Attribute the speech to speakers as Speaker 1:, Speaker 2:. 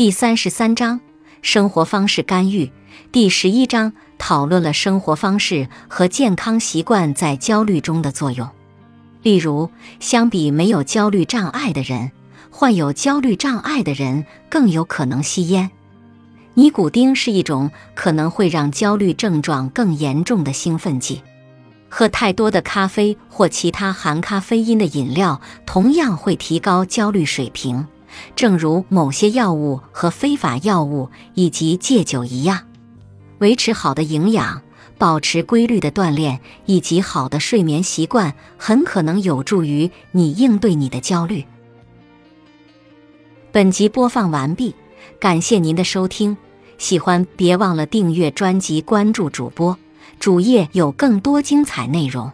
Speaker 1: 第三十三章生活方式干预。第十一章讨论了生活方式和健康习惯在焦虑中的作用。例如，相比没有焦虑障碍的人，患有焦虑障碍的人更有可能吸烟。尼古丁是一种可能会让焦虑症状更严重的兴奋剂。喝太多的咖啡或其他含咖啡因的饮料，同样会提高焦虑水平，正如某些药物和非法药物以及戒酒一样。维持好的营养、保持规律的锻炼以及好的睡眠习惯，很可能有助于你应对你的焦虑。本集播放完毕，感谢您的收听。喜欢别忘了订阅专辑、关注主播，主页有更多精彩内容。